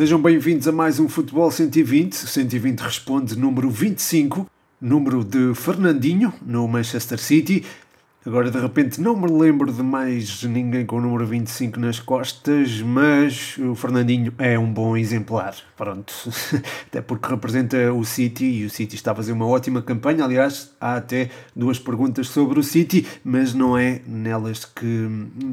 Sejam bem-vindos a mais um Futebol 120. 120 responde número 25, número de Fernandinho no Manchester City. Agora de repente não me lembro de mais ninguém com o número 25 nas costas, mas o Fernandinho é um bom exemplar. Pronto, até porque representa o City e o City está a fazer uma ótima campanha. Aliás, há até duas perguntas sobre o City, mas não é nelas que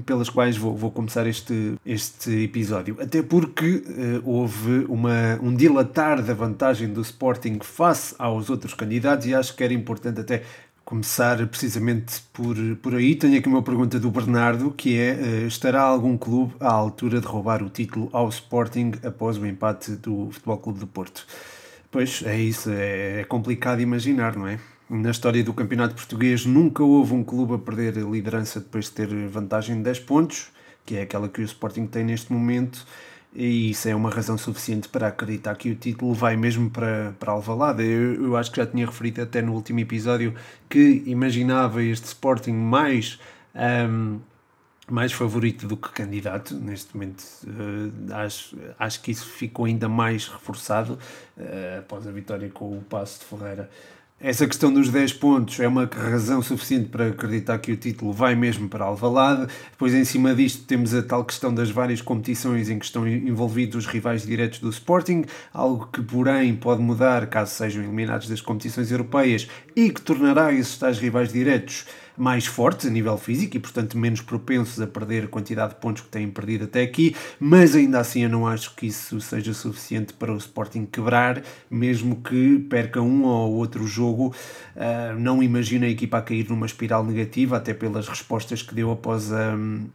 pelas quais vou, vou começar este, este episódio. Até porque uh, houve uma, um dilatar da vantagem do Sporting face aos outros candidatos e acho que era importante até começar precisamente por, por aí. Tenho aqui uma pergunta do Bernardo, que é, uh, estará algum clube à altura de roubar o título ao Sporting após o empate do Futebol Clube do Porto? Pois, é isso, é, é complicado imaginar, não é? Na história do campeonato português nunca houve um clube a perder a liderança depois de ter vantagem de 10 pontos, que é aquela que o Sporting tem neste momento, e isso é uma razão suficiente para acreditar que o título vai mesmo para, para Alvalade. Eu, eu acho que já tinha referido até no último episódio que imaginava este Sporting mais, um, mais favorito do que candidato. Neste momento uh, acho, acho que isso ficou ainda mais reforçado uh, após a vitória com o Passo de Ferreira essa questão dos 10 pontos é uma razão suficiente para acreditar que o título vai mesmo para Alvalade. Depois, em cima disto, temos a tal questão das várias competições em que estão envolvidos os rivais diretos do Sporting, algo que, porém, pode mudar caso sejam eliminados das competições europeias e que tornará esses tais rivais diretos mais fortes a nível físico e, portanto, menos propensos a perder a quantidade de pontos que têm perdido até aqui, mas ainda assim eu não acho que isso seja suficiente para o Sporting quebrar, mesmo que perca um ou outro jogo. Uh, não imagino a equipa a cair numa espiral negativa, até pelas respostas que deu após a. Um,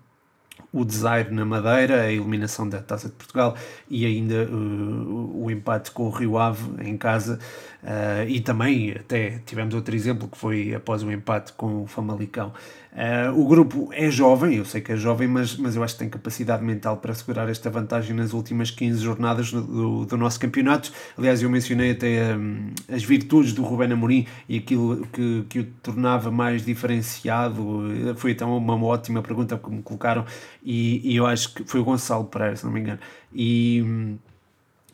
o desaire na Madeira, a eliminação da Taça de Portugal e ainda uh, o empate com o Rio Ave em casa. Uh, e também até tivemos outro exemplo que foi após o empate com o Famalicão. Uh, o grupo é jovem, eu sei que é jovem, mas, mas eu acho que tem capacidade mental para segurar esta vantagem nas últimas 15 jornadas do, do nosso campeonato. Aliás, eu mencionei até um, as virtudes do Rubén Amorim e aquilo que, que o tornava mais diferenciado. Foi então uma, uma ótima pergunta que me colocaram e, e, eu acho que foi o Gonçalo Pereira, se não me engano. E.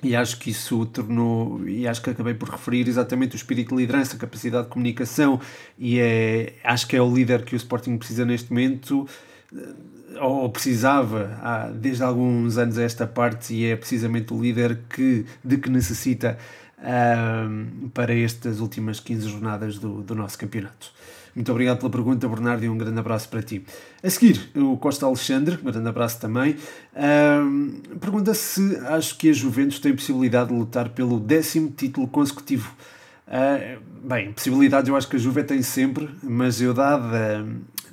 E acho que isso tornou, e acho que acabei por referir exatamente o espírito de liderança, a capacidade de comunicação, e é, acho que é o líder que o Sporting precisa neste momento, eh, ou precisava há, desde alguns anos a esta parte, e é precisamente o líder que, de que necessita um, para estas últimas 15 jornadas do, do nosso campeonato. Muito obrigado pela pergunta, Bernardo, e um grande abraço para ti. A seguir, o Costa Alexandre, grande abraço também, pergunta se acho que a Juventus tem possibilidade de lutar pelo décimo título consecutivo. Uh, bem, possibilidades eu acho que a Juve tem sempre, mas eu dada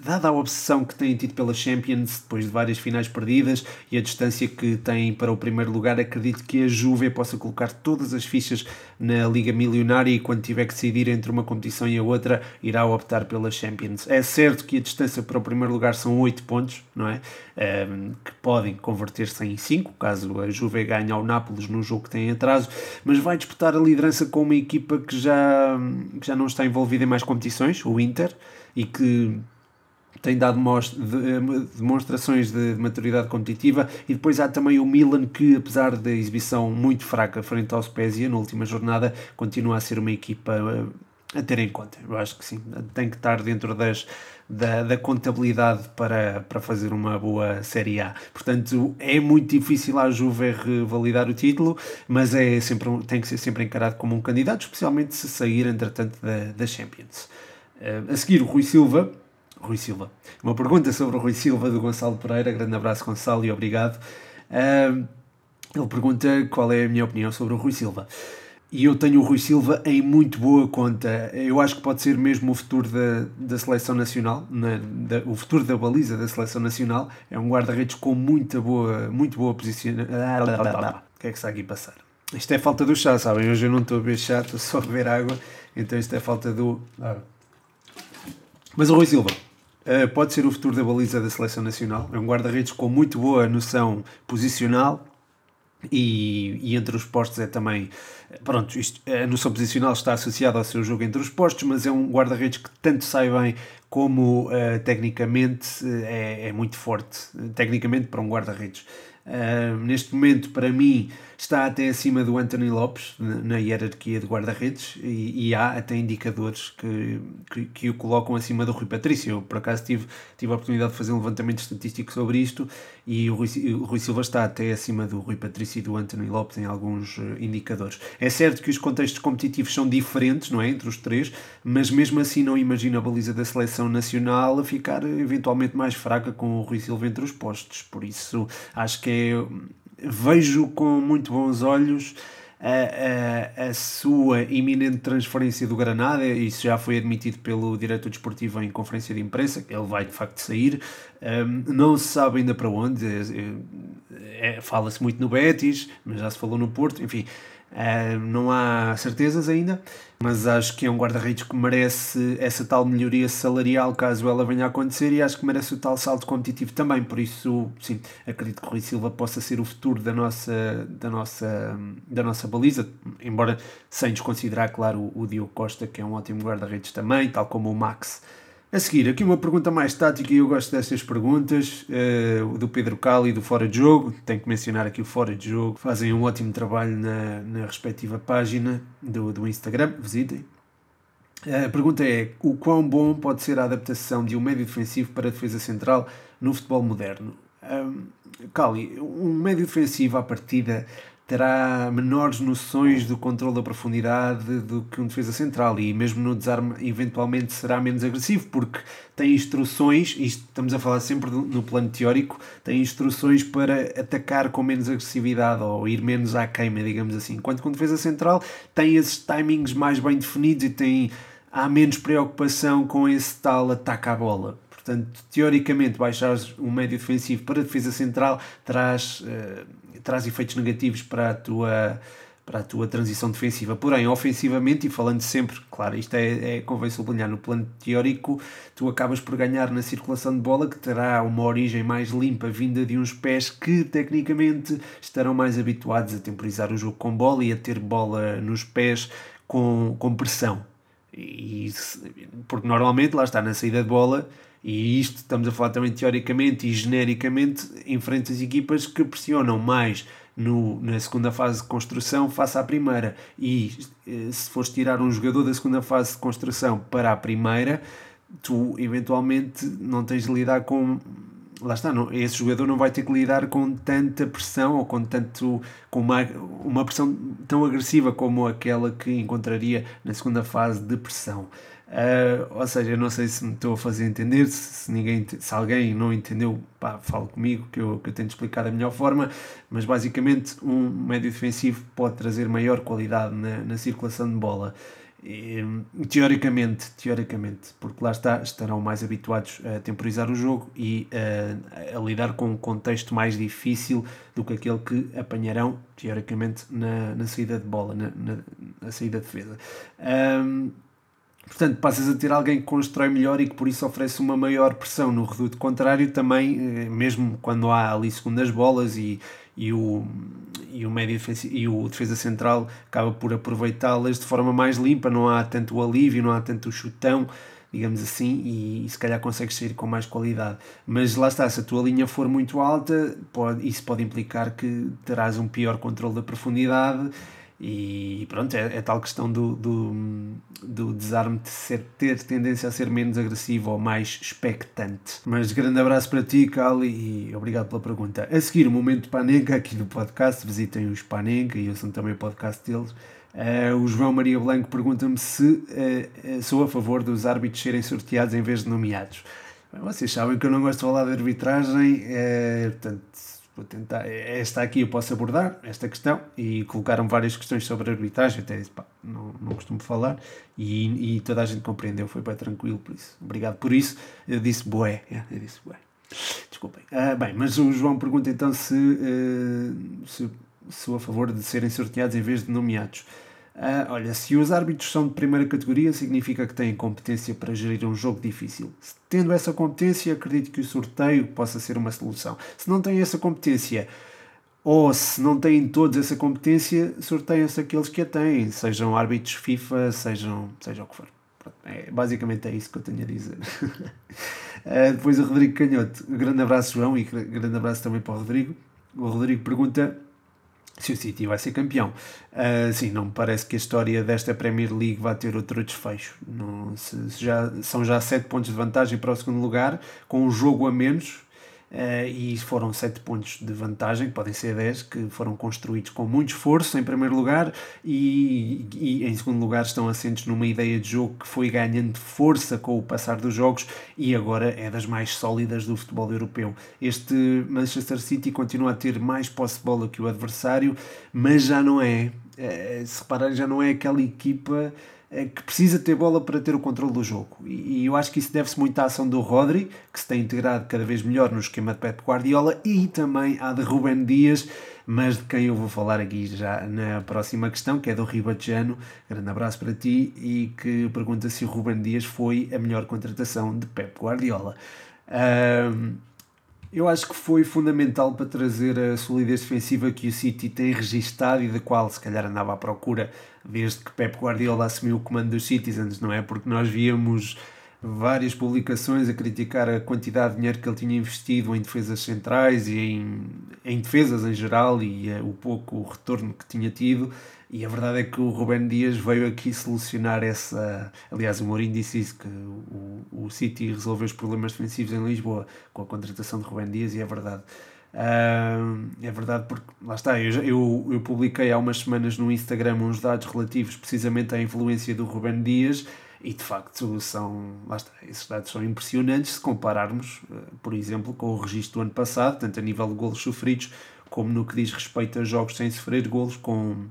dada a obsessão que têm tido pela Champions depois de várias finais perdidas e a distância que têm para o primeiro lugar, acredito que a Juve possa colocar todas as fichas na Liga Milionária e quando tiver que decidir entre uma competição e a outra, irá optar pela Champions. É certo que a distância para o primeiro lugar são 8 pontos, não é? Um, que podem converter-se em 5, caso a Juve ganhe ao Nápoles no jogo que tem atraso, mas vai disputar a liderança com uma equipa que já, que já não está envolvida em mais competições, o Inter, e que tem dado demonstrações de maturidade competitiva e depois há também o Milan que apesar da exibição muito fraca frente ao Spezia na última jornada continua a ser uma equipa eh, a ter em conta, eu acho que sim. Tem que estar dentro das, da, da contabilidade para, para fazer uma boa Série A. Portanto é muito difícil a Juve revalidar o título mas é sempre, tem que ser sempre encarado como um candidato especialmente se sair entretanto da, da Champions. Eh, a seguir o Rui Silva Rui Silva. Uma pergunta sobre o Rui Silva do Gonçalo Pereira. Grande abraço, Gonçalo, e obrigado. Uh, ele pergunta qual é a minha opinião sobre o Rui Silva. E eu tenho o Rui Silva em muito boa conta. Eu acho que pode ser mesmo o futuro da, da seleção nacional, na, da, o futuro da baliza da seleção nacional. É um guarda-redes com muita boa, muito boa posição. O que é que está aqui a passar? Isto é falta do chá, sabem? Hoje eu não estou a beber chá, estou só a beber água. Então isto é falta do. Mas o Rui Silva, Uh, pode ser o futuro da baliza da seleção nacional. É um guarda-redes com muito boa noção posicional e, e, entre os postos é também. Pronto, isto, a noção posicional está associada ao seu jogo entre os postos, mas é um guarda-redes que tanto sai bem como uh, tecnicamente é, é, muito forte. Tecnicamente, para um guarda-redes. Uh, neste momento, para mim está até acima do Anthony Lopes na hierarquia de guarda-redes e, e, há até indicadores que, que, que, o colocam acima do Rui Patrício. Eu, por acaso, tive, tive a oportunidade de fazer um levantamento estatístico sobre isto e o Rui, o Rui Silva está até acima do Rui Patrício e do Anthony Lopes em alguns eh, indicadores. É certo que os contextos competitivos são diferentes, não é? Entre os três, mas mesmo assim não imagino a baliza da seleção nacional a ficar eventualmente mais fraca com o Rui Silva entre os postos. Por isso, acho que é vejo com muito bons olhos a, a, a, sua iminente transferência do Granada, isso já foi admitido pelo diretor desportivo em conferência de imprensa, ele vai de facto sair, um, não se sabe ainda para onde, é, fala-se muito no Betis, mas já se falou no Porto, enfim, Uh, não há certezas ainda, mas acho que é um guarda-redes que merece essa tal melhoria salarial caso ela venha a acontecer e acho que merece o tal salto competitivo também. Por isso, sim, acredito que o Rui Silva possa ser o futuro da nossa, da nossa, da nossa baliza, embora sem desconsiderar, claro, o, o Diogo Costa, que é um ótimo guarda-redes também, tal como o Max. A seguir, aqui uma pergunta mais tática e eu gosto destas perguntas, uh, do Pedro Cali do Fora de Jogo, tenho que mencionar aqui o Fora de Jogo, fazem um ótimo trabalho na, na respectiva página do, do Instagram, visitem. A pergunta é, o quão bom pode ser a adaptação de um médio defensivo para a defesa central no futebol moderno? Um, Cali, um médio defensivo à partida terá menores noções do controle da profundidade do que um defesa central e mesmo no desarme eventualmente será menos agressivo porque tem instruções, estamos a falar sempre no plano teórico, tem instruções para atacar com menos agressividade ou ir menos à queima, digamos assim. Enquanto que um defesa central tem esses timings mais bem definidos e tem há menos preocupação com esse tal ataque à bola. Portanto, teoricamente, baixar um médio defensivo para a defesa central traz, uh, traz efeitos negativos para a tua para a tua transição defensiva. Porém, ofensivamente, e falando sempre, claro, isto é, é convém sublinhar no plano teórico, tu acabas por ganhar na circulação de bola, que terá uma origem mais limpa, vinda de uns pés que tecnicamente estarão mais habituados a temporizar o jogo com bola e a ter bola nos pés com, com pressão. E, porque normalmente lá está na saída de bola e isto estamos a falar também teoricamente e genericamente em frente às equipas que pressionam mais no, na segunda fase de construção face à primeira. E eh, se fores tirar um jogador da segunda fase de construção para a primeira, tu eventualmente não tens de lidar com. Lá está, não, esse jogador não vai ter que lidar com tanta pressão ou com tanto com uma, uma pressão tão agressiva como aquela que encontraria na segunda fase de pressão. Uh, ou seja, não sei se me estou a fazer entender, se, se, ninguém, se alguém não entendeu, pá, fale comigo que eu, que eu tento explicar da melhor forma, mas basicamente um médio defensivo pode trazer maior qualidade na, na circulação de bola. E, teoricamente, teoricamente, porque lá está, estarão mais habituados a temporizar o jogo e a, a lidar com um contexto mais difícil do que aquele que apanharão, teoricamente, na, na saída de bola, na, na, na saída de defesa. Um, Portanto, passas a ter alguém que constrói melhor e que por isso oferece uma maior pressão no reduto contrário também, eh, mesmo quando há ali segundas bolas e, e, o, e, o, médio e o defesa central acaba por aproveitá-las de forma mais limpa, não há tanto alívio, não há tanto chutão, digamos assim, e, e, se calhar consegues sair com mais qualidade. Mas lá está, se a tua linha for muito alta, pode, isso pode implicar que terás um pior controle da profundidade e pronto, é, é tal questão do, do, do desarme de ser, ter tendência a ser menos agressivo ou mais expectante. Mas grande abraço para ti, Cali, e obrigado pela pergunta. A seguir, o momento Panenka aqui no podcast. Visitem os Panenka e ouçam também o podcast deles. Uh, o João Maria Blanco pergunta-me se uh, sou a favor dos árbitros serem sorteados em vez de nomeados. Vocês sabem que eu não gosto de falar de arbitragem, uh, portanto vou tentar. Esta aqui eu posso abordar, esta questão, e colocaram várias questões sobre arbitragem, até disse, pá, não, não costumo falar, e, e toda a gente compreendeu, foi bem tranquilo por isso. Obrigado por isso. Eu disse boé, eu disse boé. Desculpem. Ah, bem, mas o João pergunta então se, uh, se sou a favor de serem sorteados em vez de nomeados. Uh, olha, se os árbitros são de primeira categoria, significa que têm competência para gerir um jogo difícil. Tendo essa competência, acredito que o sorteio possa ser uma solução. Se não têm essa competência, ou se não têm todos essa competência, sorteiam-se aqueles que a têm, sejam árbitros FIFA, sejam, seja o que for. É, basicamente é isso que eu tenho a dizer. uh, depois o Rodrigo Canhoto. grande abraço, João, e grande abraço também para o Rodrigo. O Rodrigo pergunta se o City vai ser campeão. Uh, sim, não me parece que a história desta Premier League vai ter outro desfecho. Não, se, se já, são já 7 pontos de vantagem para o segundo lugar, com um jogo a menos, Uh, e foram 7 pontos de vantagem, podem ser 10, que foram construídos com muito esforço, em primeiro lugar, e, e, em segundo lugar estão assentes numa ideia de jogo que foi ganhando força com o passar dos jogos e agora é das mais sólidas do futebol europeu. Este Manchester City continua a ter mais posse de bola que o adversário, mas já não é se repararem, já não é aquela equipa é que precisa ter bola para ter o controle do jogo. E, eu acho que isso deve-se muito à ação do Rodri, que se tem integrado cada vez melhor no esquema de Pep Guardiola, e também à de Ruben Dias, mas de quem eu vou falar aqui já na próxima questão, que é do Ribatejano. Grande abraço para ti e que pergunta se o Ruben Dias foi a melhor contratação de Pep Guardiola. Um, eu acho que foi fundamental para trazer a solidez defensiva que o City tem registado e da qual se calhar andava à procura desde que Pep Guardiola assumiu o comando dos Citizens, não é? Porque nós víamos várias publicações a criticar a quantidade de dinheiro que ele tinha investido em defesas centrais e em, em defesas em geral e uh, o pouco retorno que tinha tido. E a verdade é que o Ruben Dias veio aqui solucionar essa. Aliás, o Mourinho disse isso: que o, o City resolveu os problemas defensivos em Lisboa com a contratação de Ruben Dias, e é verdade. Uh, é verdade, porque lá está, eu, eu, eu, publiquei há umas semanas no Instagram uns dados relativos precisamente à influência do Ruben Dias e de facto são, lá está, esses dados são impressionantes se compararmos, uh, por exemplo, com o registro do ano passado, tanto a nível de golos sofridos como no que diz respeito a jogos sem sofrer golos com,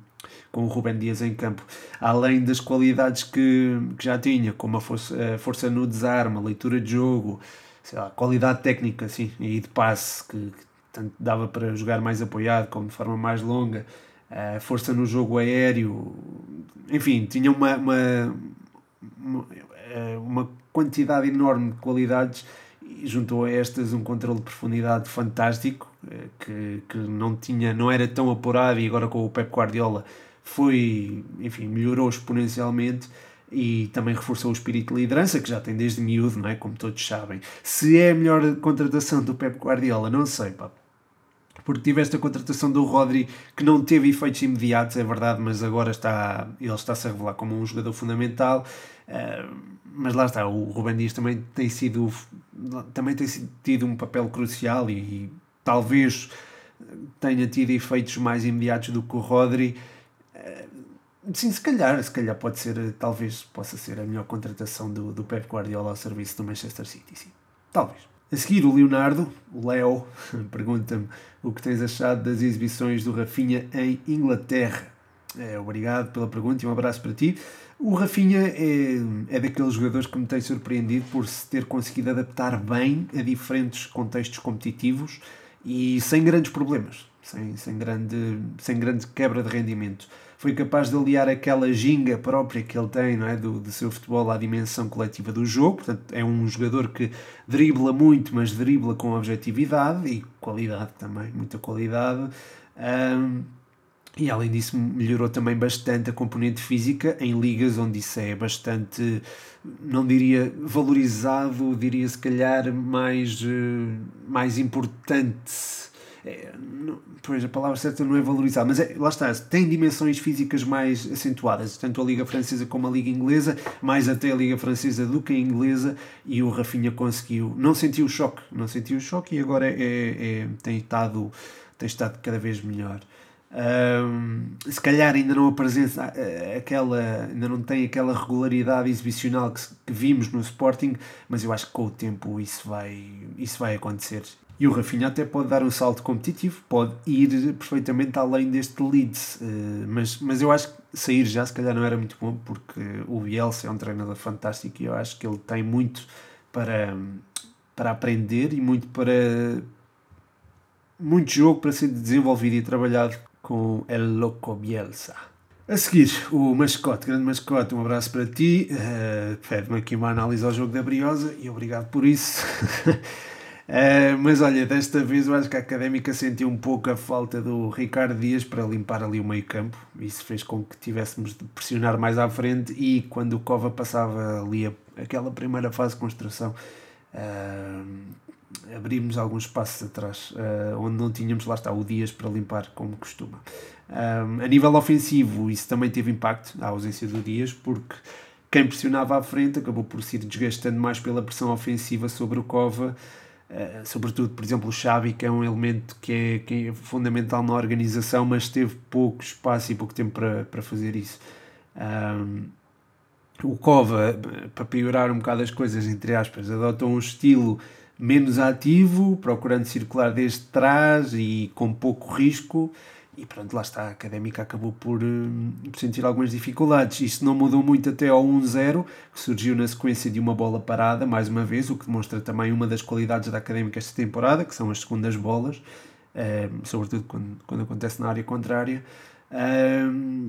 com o Ruben Dias em campo. Além das qualidades que, que já tinha, como a força, a força no desarme, a leitura de jogo, sei lá, qualidade técnica sim, e de passe que, que tanto dava para jogar mais apoiado como de forma mais longa, a força no jogo aéreo, enfim, tinha uma, uma, uma quantidade enorme de qualidades e juntou a estas um controle de profundidade fantástico eh, que, que não tinha não era tão apurado e agora com o Pep Guardiola foi enfim melhorou exponencialmente e também reforçou o espírito de liderança que já tem desde miúdo, não é? Como todos sabem. Se é a melhor contratação do Pep Guardiola, não sei, pá porque tiveste a contratação do Rodri que não teve efeitos imediatos, é verdade, mas agora está, ele está-se a revelar como um jogador fundamental. Uh, mas lá está, o Ruben Dias também tem sido também tem tido um papel crucial e, e talvez tenha tido efeitos mais imediatos do que o Rodri. Sim, se calhar, se calhar pode ser, talvez possa ser a melhor contratação do, do Pep Guardiola ao serviço do Manchester City, sim. Talvez. A seguir, o Leonardo, o Leo, pergunta-me o que tens achado das exibições do Rafinha em Inglaterra. É, obrigado pela pergunta e um abraço para ti. O Rafinha é, é daqueles jogadores que me tem surpreendido por se ter conseguido adaptar bem a diferentes contextos competitivos e sem grandes problemas, sem, sem, grande, sem grande quebra de rendimento foi capaz de aliar aquela ginga própria que ele tem não é? do, do seu futebol à dimensão coletiva do jogo. Portanto, é um jogador que dribla muito, mas dribla com objetividade e qualidade também, muita qualidade. Um, e além disso, melhorou também bastante a componente física em ligas onde isso é bastante, não diria valorizado, diria se calhar mais, eh, mais importante é, não, pois a palavra certa não é valorizar, mas é, lá está, tem dimensões físicas mais acentuadas, tanto a Liga Francesa como a Liga Inglesa, mais até a Liga Francesa do que a Inglesa, e o Rafinha conseguiu, não sentiu o choque, não sentiu o choque e agora é, é, tem, estado, tem estado cada vez melhor. Um, se calhar ainda não apresenta eh, aquela, ainda não tem aquela regularidade exibicional que, que, vimos no Sporting, mas eu acho que com o tempo isso vai, isso vai acontecer e o Rafinha até pode dar um salto competitivo, pode ir perfeitamente além deste Leeds, eh, mas, mas eu acho que sair já se calhar não era muito bom, porque o Bielsa é um treinador fantástico e eu acho que ele tem muito para, para aprender e muito para muito jogo para ser desenvolvido e trabalhado com El Loco Bielsa. A seguir, o mascote, grande mascote, um abraço para ti. Uh, Pede-me aqui uma análise ao jogo da Briosa e obrigado por isso. Uh, mas olha, desta vez eu acho que a Académica sentiu um pouco a falta do Ricardo Dias para limpar ali o meio campo. Isso fez com que tivéssemos de pressionar mais à frente e quando o Cova passava ali a, aquela primeira fase de construção, uh, abrimos alguns passos atrás, uh, onde não tínhamos, lá está, o Dias para limpar como costuma. Um, a nível ofensivo, isso também teve impacto, a ausência do Dias, porque quem pressionava à frente acabou por se desgastando mais pela pressão ofensiva sobre o Cova, uh, sobretudo, por exemplo, o Xavi, que é um elemento que é, que é fundamental na organização, mas teve pouco espaço e pouco tempo para, para fazer isso. Um, o Cova, para piorar um bocado as coisas, entre aspas, adotou um estilo menos ativo, procurando circular desde trás e com pouco risco. E pronto, lá está, a Académica acabou por, uh, sentir algumas dificuldades. Isto não mudou muito até ao 1-0, que surgiu na sequência de uma bola parada, mais uma vez, o que demonstra também uma das qualidades da Académica esta temporada, que são as segundas bolas, uh, sobretudo quando, quando acontece na área contrária. Um,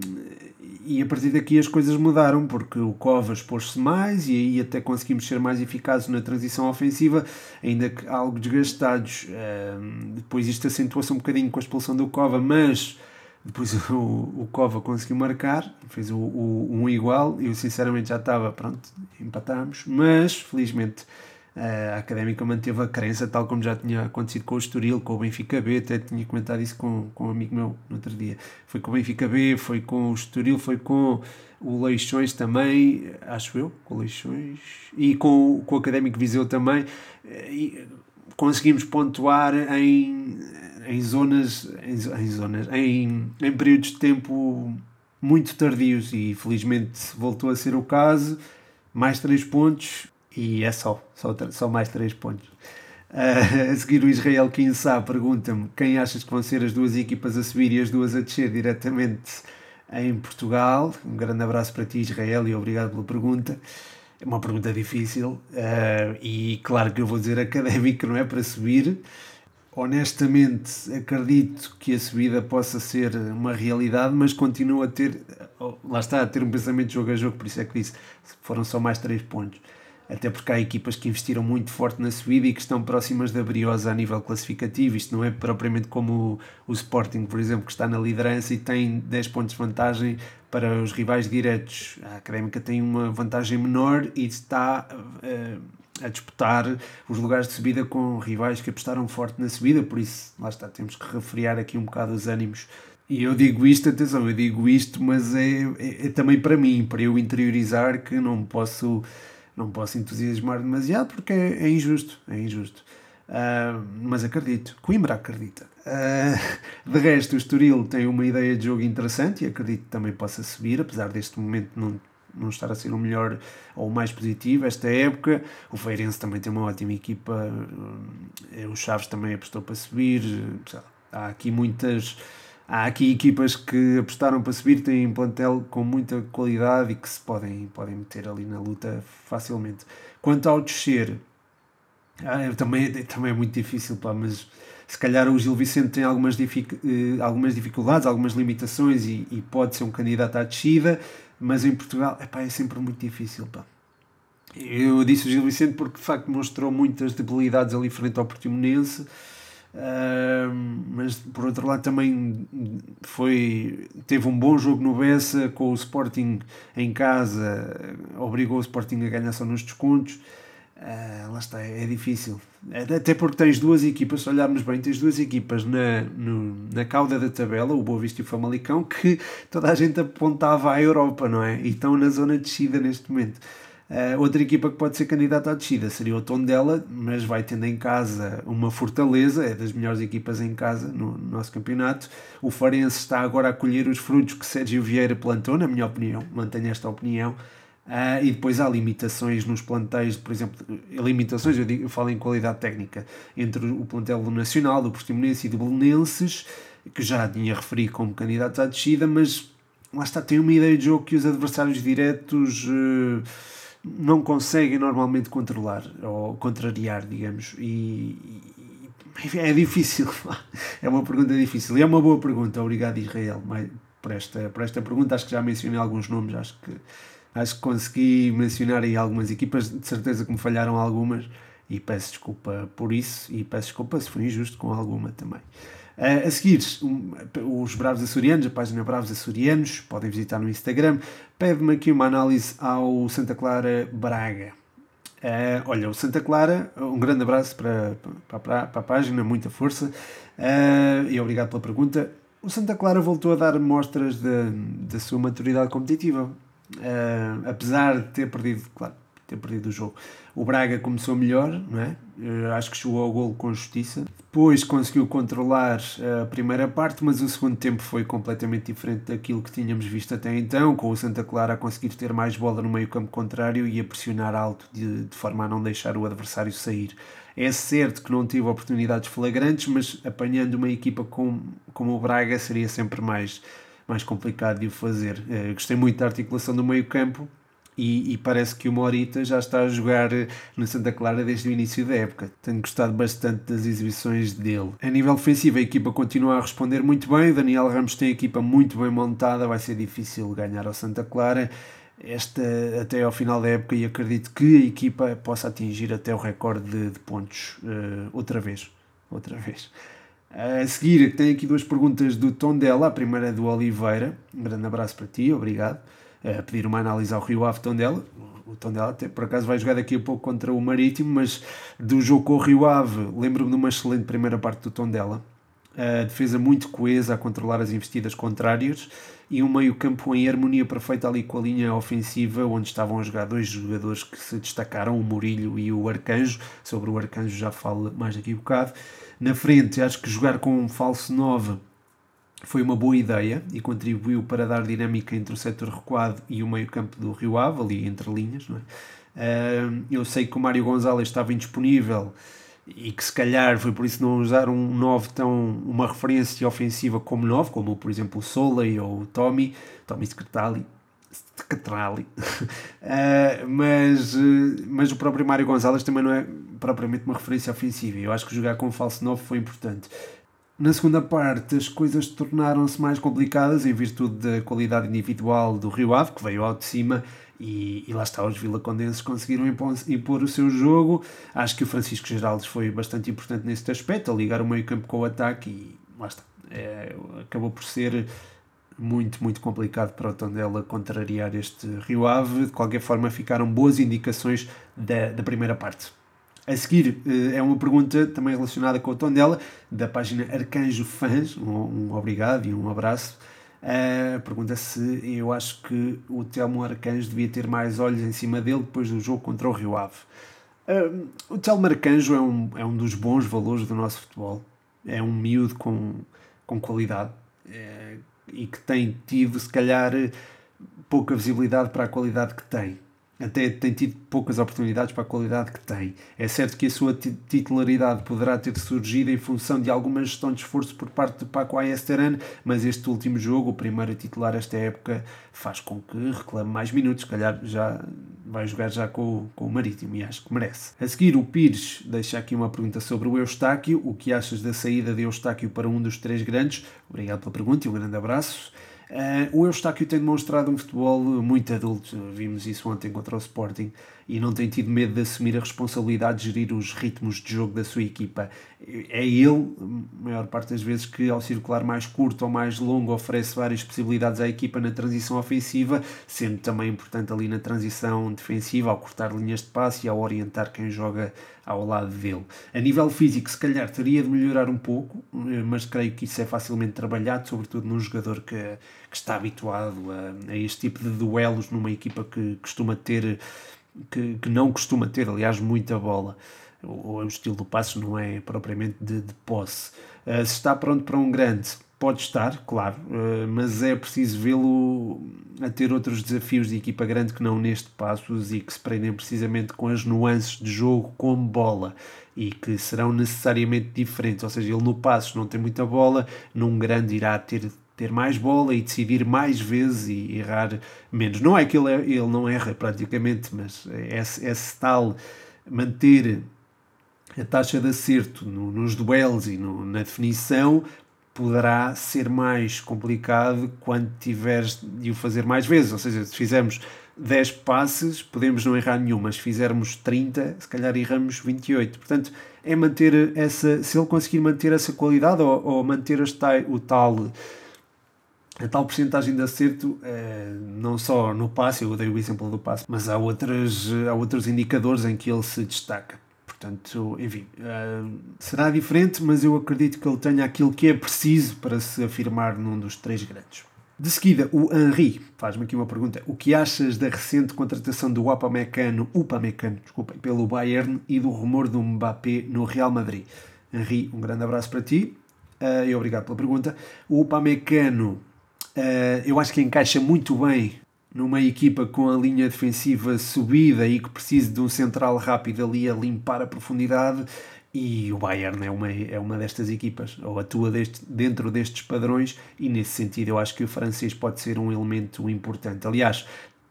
e a partir daqui as coisas mudaram porque o Covas pôs-se mais e aí até conseguimos ser mais eficazes na transição ofensiva, ainda que algo desgastados. Um, depois isto acentuou-se um bocadinho com a expulsão do Cova, mas depois o, o Cova conseguiu marcar, fez o, o um igual. Eu sinceramente já estava, pronto, empatámos, mas felizmente a Académica manteve a crença, tal como já tinha acontecido com o Estoril, com o Benfica B, até tinha comentado isso com, com um amigo meu no outro dia. Foi com o Benfica B, foi com o Estoril, foi com o Leixões também, acho eu, com o Leixões, e com, com o Académico Viseu também. E conseguimos pontuar em, em zonas, em, em zonas, em, em períodos de tempo muito tardios e felizmente voltou a ser o caso. Mais três pontos, e é só, só, só mais 3 pontos. Uh, a seguir, o Israel Kinsá pergunta-me quem achas que vão ser as duas equipas a subir e as duas a descer diretamente em Portugal. Um grande abraço para ti, Israel, e obrigado pela pergunta. É uma pergunta difícil uh, e claro que eu vou dizer académico, não é para subir. Honestamente, acredito que a subida possa ser uma realidade, mas continuo a ter, lá está, a ter um pensamento de jogo a jogo, por isso é que disse, foram só mais 3 pontos até porque há equipas que investiram muito forte na subida e que estão próximas da Briosa a nível classificativo. Isto não é propriamente como o, o, Sporting, por exemplo, que está na liderança e tem 10 pontos de vantagem para os rivais diretos. A Académica tem uma vantagem menor e está uh, a disputar os lugares de subida com rivais que apostaram forte na subida, por isso, lá está, temos que refriar aqui um bocado os ânimos e eu digo isto, atenção, eu digo isto, mas é, é, é, também para mim, para eu interiorizar que não posso não posso entusiasmar demasiado porque é, é injusto, é injusto. Uh, mas acredito, Coimbra acredita. Uh, de resto, o Estoril tem uma ideia de jogo interessante e acredito que também possa subir, apesar deste momento não, não estar a ser o melhor ou o mais positivo esta época. O Feirense também tem uma ótima equipa, uh, o Chaves também apostou para subir. Há aqui muitas há aqui equipas que apostaram para subir, têm um plantel com muita qualidade e que se podem, podem meter ali na luta facilmente. Quanto ao descer, ah, também, também é muito difícil, pá, mas se calhar o Gil Vicente tem algumas, dific, eh, algumas dificuldades, algumas limitações e, e, pode ser um candidato à descida, mas em Portugal epá, é sempre muito difícil. Pá. Eu disse o Gil Vicente porque de facto mostrou muitas debilidades ali frente ao Portimonense Uh, mas por outro lado também foi teve um bom jogo no Bessa com o Sporting em casa obrigou o Sporting a ganhar só nos descontos. Uh, lá está, é difícil. Até porque tens duas equipas, se olharmos bem tens duas equipas na, no, na cauda da tabela, o Boa Vista e o Famalicão que toda a gente apontava à Europa, não é? e estão na zona de descida neste momento Uh, outra equipa que pode ser candidata à descida seria o Tondela, mas vai tendo em casa uma Fortaleza, é das melhores equipas em casa no, no nosso campeonato. O Farense está agora a colher os frutos que Sérgio Vieira plantou, na minha opinião, mantenho esta opinião. Uh, e depois há limitações nos plantéis, por exemplo, limitações, eu, digo, eu falo em qualidade técnica, entre o plantel do Nacional, do Portimonense e do Belenenses, que já tinha referido como candidatos à descida, mas lá está, tem uma ideia de jogo que os adversários diretos. Uh, não conseguem normalmente controlar ou contrariar, digamos, e, e é difícil. É uma pergunta difícil. E é uma boa pergunta. Obrigado, Israel, por esta, por esta pergunta. Acho que já mencionei alguns nomes, acho que, acho que consegui mencionar aí algumas equipas, de certeza que me falharam algumas, e peço desculpa por isso, e peço desculpa se foi injusto com alguma também. Uh, a seguir, um, os Bravos Açorianos, a página Bravos Açorianos, podem visitar no Instagram, pede-me aqui uma análise ao Santa Clara Braga. Uh, olha, o Santa Clara, um grande abraço para, para, para a página, muita força uh, e obrigado pela pergunta. O Santa Clara voltou a dar mostras da sua maturidade competitiva, apesar de ter perdido, claro, ter perdido o jogo. O Braga começou melhor, não é? Uh, acho que chegou ao golo com justiça. Depois conseguiu controlar a primeira parte, mas o segundo tempo foi completamente diferente daquilo que tínhamos visto até então, com o Santa Clara a conseguir ter mais bola no meio campo contrário e a pressionar alto de, de forma a não deixar o adversário sair. É certo que não tive oportunidades flagrantes, mas apanhando uma equipa com, como o Braga seria sempre mais, mais complicado de o fazer. Uh, gostei muito da articulação do meio campo, e, e, parece que o Morita já está a jogar no Santa Clara desde o início da época. Tenho gostado bastante das exibições dele. A nível ofensivo, a equipa continua a responder muito bem. Daniel Ramos tem a equipa muito bem montada, vai ser difícil ganhar ao Santa Clara esta, até ao final da época e acredito que a equipa possa atingir até o recorde de, de pontos uh, outra vez. Outra vez. A seguir, tenho aqui duas perguntas do Tondela. A primeira é do Oliveira. Um grande abraço para ti, obrigado a pedir uma análise ao Rio Ave Tondela. O Tondela até por acaso vai jogar daqui a pouco contra o Marítimo, mas do jogo com o Rio Ave lembro-me de uma excelente primeira parte do Tondela. A defesa muito coesa a controlar as investidas contrárias e um meio-campo em harmonia perfeita ali com a linha ofensiva, onde estavam a jogar dois jogadores que se destacaram, o Murilho e o Arcanjo. Sobre o Arcanjo já falo mais daqui a bocado. Na frente, acho que jogar com um falso 9 foi uma boa ideia e contribuiu para dar dinâmica entre o setor recuado e o meio-campo do Rio Ave, ali entre linhas. É? eu sei que o Mário Gonzalez estava indisponível e que se calhar foi por isso não usar um 9 tão uma referência ofensiva como 9, como por exemplo o Soleil ou o Tommy, Tommy Scatali, Scatrali. uh, mas, uh, mas o próprio Mário Gonzalez também não é propriamente uma referência ofensiva. Eu acho que jogar com falso 9 foi importante. Na segunda parte, as coisas tornaram-se mais complicadas em virtude da qualidade individual do Rio Ave, que veio ao de cima, e, e lá está, os vilacondenses conseguiram impor, impor, o seu jogo. Acho que o Francisco Geraldes foi bastante importante nesse aspecto, a ligar o meio campo com o ataque, e lá está. É, acabou por ser muito, muito complicado para o Tondela contrariar este Rio Ave. De qualquer forma, ficaram boas indicações da, da primeira parte. A seguir eh, é uma pergunta também relacionada com o tom dela, da página Arcanjo Fãs. Um, obrigado e um abraço. Uh, pergunta se eu acho que o Telmo Arcanjo devia ter mais olhos em cima dele depois do jogo contra o Rio Ave. Uh, o Telmo Arcanjo é um, é um dos bons valores do nosso futebol. É um miúdo com, com qualidade é, e que tem tido, se calhar, pouca visibilidade para a qualidade que tem até tem tido poucas oportunidades para a qualidade que tem. É certo que a sua titularidade poderá ter surgido em função de alguma gestão de esforço por parte de Paco Ayesteran, mas este último jogo, o primeiro titular esta época, faz com que reclame mais minutos. Se calhar já vai jogar já com, com o Marítimo e acho que merece. A seguir, o Pires deixa aqui uma pergunta sobre o Eustáquio. O que achas da saída de Eustáquio para um dos três grandes? Obrigado pela pergunta e um grande abraço. Uh, o Eustáquio tem demonstrado um futebol muito adulto, vimos isso ontem contra o Sporting, e não tem tido medo de assumir a responsabilidade de gerir os ritmos de jogo da sua equipa. É ele, a maior parte das vezes, que ao circular mais curto ou mais longo oferece várias possibilidades à equipa na transição ofensiva, sendo também importante ali na transição defensiva, ao cortar linhas de passe e ao orientar quem joga ao lado dele. A nível físico, se calhar teria de melhorar um pouco, mas creio que isso é facilmente trabalhado, sobretudo num jogador que, que está habituado a, a este tipo de duelos numa equipa que costuma ter que, que não costuma ter, aliás, muita bola. O, o estilo do passo não é propriamente de, de posse. Uh, se está pronto para um grande, pode estar, claro, uh, mas é preciso vê-lo a ter outros desafios de equipa grande que não neste passos e que se prendem precisamente com as nuances de jogo com bola e que serão necessariamente diferentes. Ou seja, ele no passos não tem muita bola, num grande irá ter ter mais bola e decidir mais vezes e errar menos. Não é que ele, ele não erra praticamente, mas esse, esse tal manter a taxa de acerto no, nos duelos e no, na definição poderá ser mais complicado quando tiveres de o fazer mais vezes. Ou seja, se fizermos 10 passes, podemos não errar nenhum, mas se fizermos 30, se calhar erramos 28. Portanto, é manter essa, se ele conseguir manter essa qualidade ou, ou manter o tal a tal porcentagem de acerto, eh, não só no passe, eu dei o exemplo do passe, mas há, outras, há outros indicadores em que ele se destaca. Portanto, enfim, eh, será diferente, mas eu acredito que ele tenha aquilo que é preciso para se afirmar num dos três grandes. De seguida, o Henri faz-me aqui uma pergunta. O que achas da recente contratação do Upamecano, Upamecano, desculpem, pelo Bayern e do rumor do Mbappé no Real Madrid? Henri, um grande abraço para ti uh, e obrigado pela pergunta. O Upamecano, uh, eu acho que encaixa muito bem numa equipa com a linha defensiva subida e que precisa de um central rápido ali a limpar a profundidade e o Bayern é uma, é uma destas equipas, ou atua deste, dentro destes padrões, e nesse sentido eu acho que o francês pode ser um elemento importante. Aliás,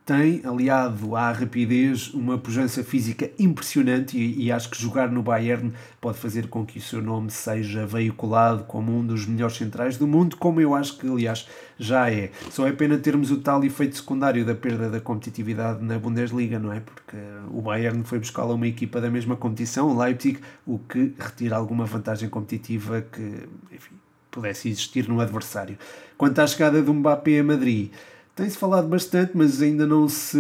tem, aliado à rapidez, uma pujança física impressionante e, e, acho que jogar no Bayern pode fazer com que o seu nome seja veiculado como um dos melhores centrais do mundo, como eu acho que, aliás, já é. Só é pena termos o tal efeito secundário da perda da competitividade na Bundesliga, não é? Porque o Bayern foi buscar uma equipa da mesma competição, o Leipzig, o que retira alguma vantagem competitiva que, enfim, pudesse existir no adversário. Quanto à chegada do Mbappé a Madrid tem-se falado bastante, mas ainda não se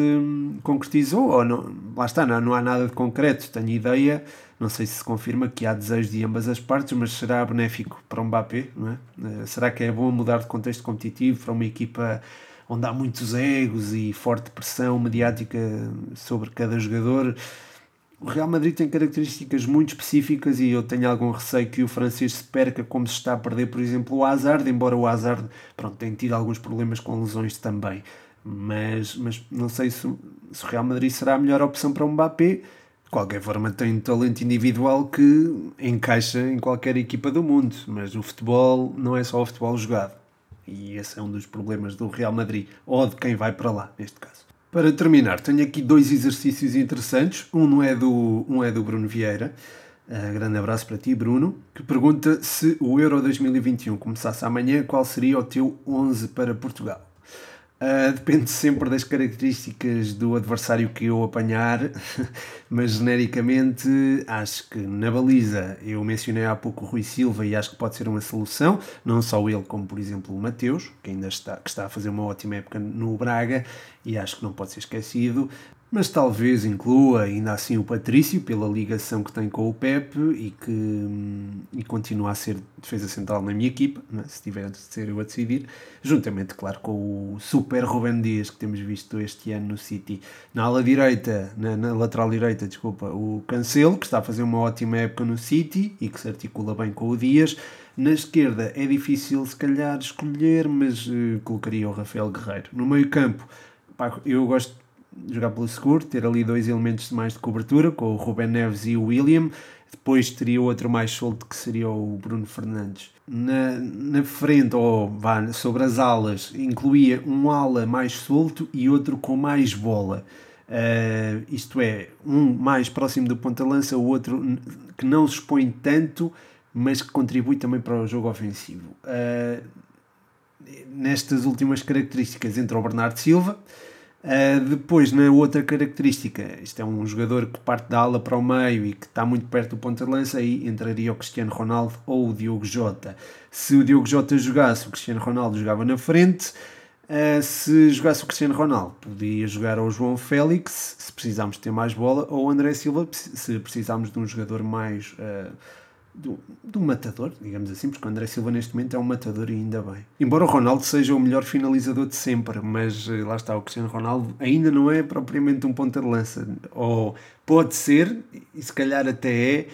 concretizou, ou não, lá está, não, não há nada de concreto. Tenho ideia, não sei se se confirma que há desejo de ambas as partes, mas será benéfico para o Mbappé, não é? Eh, será que é bom mudar de contexto competitivo para uma equipa onde há muitos egos e forte pressão mediática sobre cada jogador? O Real Madrid tem características muito específicas e eu tenho algum receio que o francês se perca como se está a perder, por exemplo, o Hazard, embora o Hazard pronto, tenha tido alguns problemas com lesões também. Mas, mas não sei se, se o Real Madrid será a melhor opção para o Mbappé. De qualquer forma, tem um talento individual que encaixa em qualquer equipa do mundo, mas o futebol não é só o futebol jogado. E esse é um dos problemas do Real Madrid, ou de quem vai para lá, neste caso. Para terminar, tenho aqui dois exercícios interessantes. Um, é, do, um é do Bruno Vieira. Uh, grande abraço para ti, Bruno, que pergunta se o Euro 2021 começasse amanhã, qual seria o teu 11 para Portugal? Uh, depende sempre das características do adversário que eu apanhar, mas genericamente acho que na baliza eu mencionei há pouco o Rui Silva e acho que pode ser uma solução, não só ele, como por exemplo o Mateus, que ainda está, que está a fazer uma ótima época no Braga e acho que não pode ser esquecido mas talvez inclua ainda assim o Patrício, pela ligação que tem com o Pepe e que hum, e continua a ser defesa central na minha equipa, é? se tiver de ser eu a decidir, juntamente, claro, com o super Ruben Dias que temos visto este ano no City. Na ala direita, na, na lateral direita, desculpa, o Cancelo, que está a fazer uma ótima época no City e que se articula bem com o Dias. Na esquerda é difícil se calhar escolher, mas uh, colocaria o Rafael Guerreiro. No meio campo, pá, eu gosto jogar pelo seguro, ter ali dois elementos mais de cobertura, com o Ruben Neves e o William. Depois teria outro mais solto que seria o Bruno Fernandes. Na, na frente, ou vá, sobre as alas, incluía um ala mais solto e outro com mais bola. Uh, isto é, um mais próximo do ponta-lança, o outro que não se expõe tanto, mas que contribui também para o jogo ofensivo. Uh, nestas últimas características entra o Bernardo Silva, Uh, depois, na outra característica, isto é um jogador que parte da ala para o meio e que está muito perto do ponta de lança, aí entraria o Cristiano Ronaldo ou o Diogo Jota. Se o Diogo Jota jogasse, o Cristiano Ronaldo jogava na frente. Uh, se jogasse o Cristiano Ronaldo, podia jogar ao João Félix, se precisarmos ter mais bola, ou o André Silva, se precisarmos de um jogador mais. Uh, do, do matador, digamos assim, porque o André Silva neste momento é um matador e ainda bem. Embora o Ronaldo seja o melhor finalizador de sempre, mas eh, lá está, o Cristiano Ronaldo ainda não é propriamente um ponta de lança. Ou pode ser, e se calhar até é,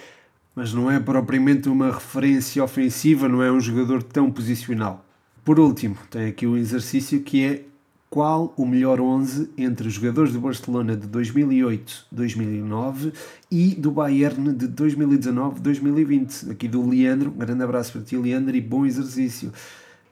mas não é propriamente uma referência ofensiva, não é um jogador tão posicional. Por último, tem aqui o um exercício que é qual o melhor 11 entre os jogadores do Barcelona de 2008-2009 e do Bayern de 2019-2020. Aqui do Leandro, um grande abraço para ti, Leandro, e bom exercício.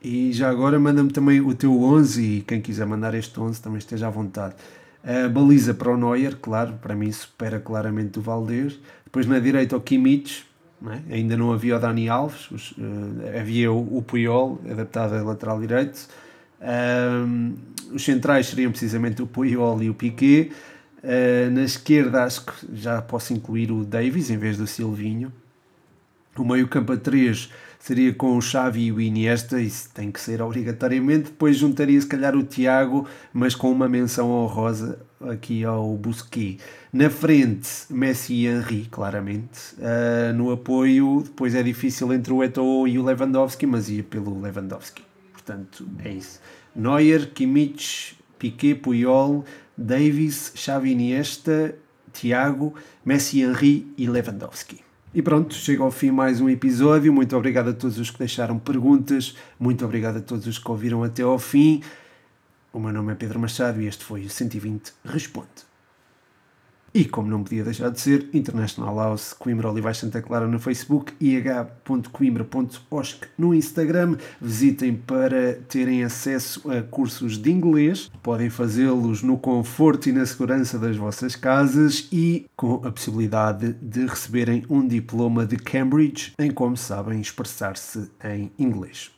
E já agora manda-me também o teu 11 e quem quiser mandar este 11 também esteja à vontade. A baliza para o Neuer, claro, para mim supera claramente o Valdez. Depois na direita o Kimmich, não é? ainda não havia o Dani Alves, os, uh, havia o, o Puyol, adaptado a lateral direito. Um, os centrais seriam precisamente o Puyol e o Piquet. Uh, na esquerda acho que já posso incluir o Davis em vez do Silvinho. O meio campo a 3 seria com o Xavi e o Iniesta, isso tem que ser obrigatoriamente. Depois juntaria se calhar o Tiago, mas com uma menção honrosa aqui ao Busquets. Na frente, Messi e Henry, claramente. Uh, no apoio, depois é difícil entre o Eto'o e o Lewandowski, mas ia pelo Lewandowski. Portanto, é isso. Neuer, Kimmich, Piquet, Puyol, Davis, Xavi Iniesta, Tiago, Messi, Henry e Lewandowski. E pronto, chega ao fim mais um episódio. Muito obrigado a todos os que deixaram perguntas. Muito obrigado a todos os que ouviram até ao fim. O meu nome é Pedro Machado e este foi o 120 Responde. E como não podia deixar de ser, International House, Coimbra Olivais Santa Clara no Facebook, ih.coimbra.osc no Instagram. Visitem para terem acesso a cursos de inglês. Podem fazê-los no conforto e na segurança das vossas casas e com a possibilidade de receberem um diploma de Cambridge em como sabem expressar-se em inglês.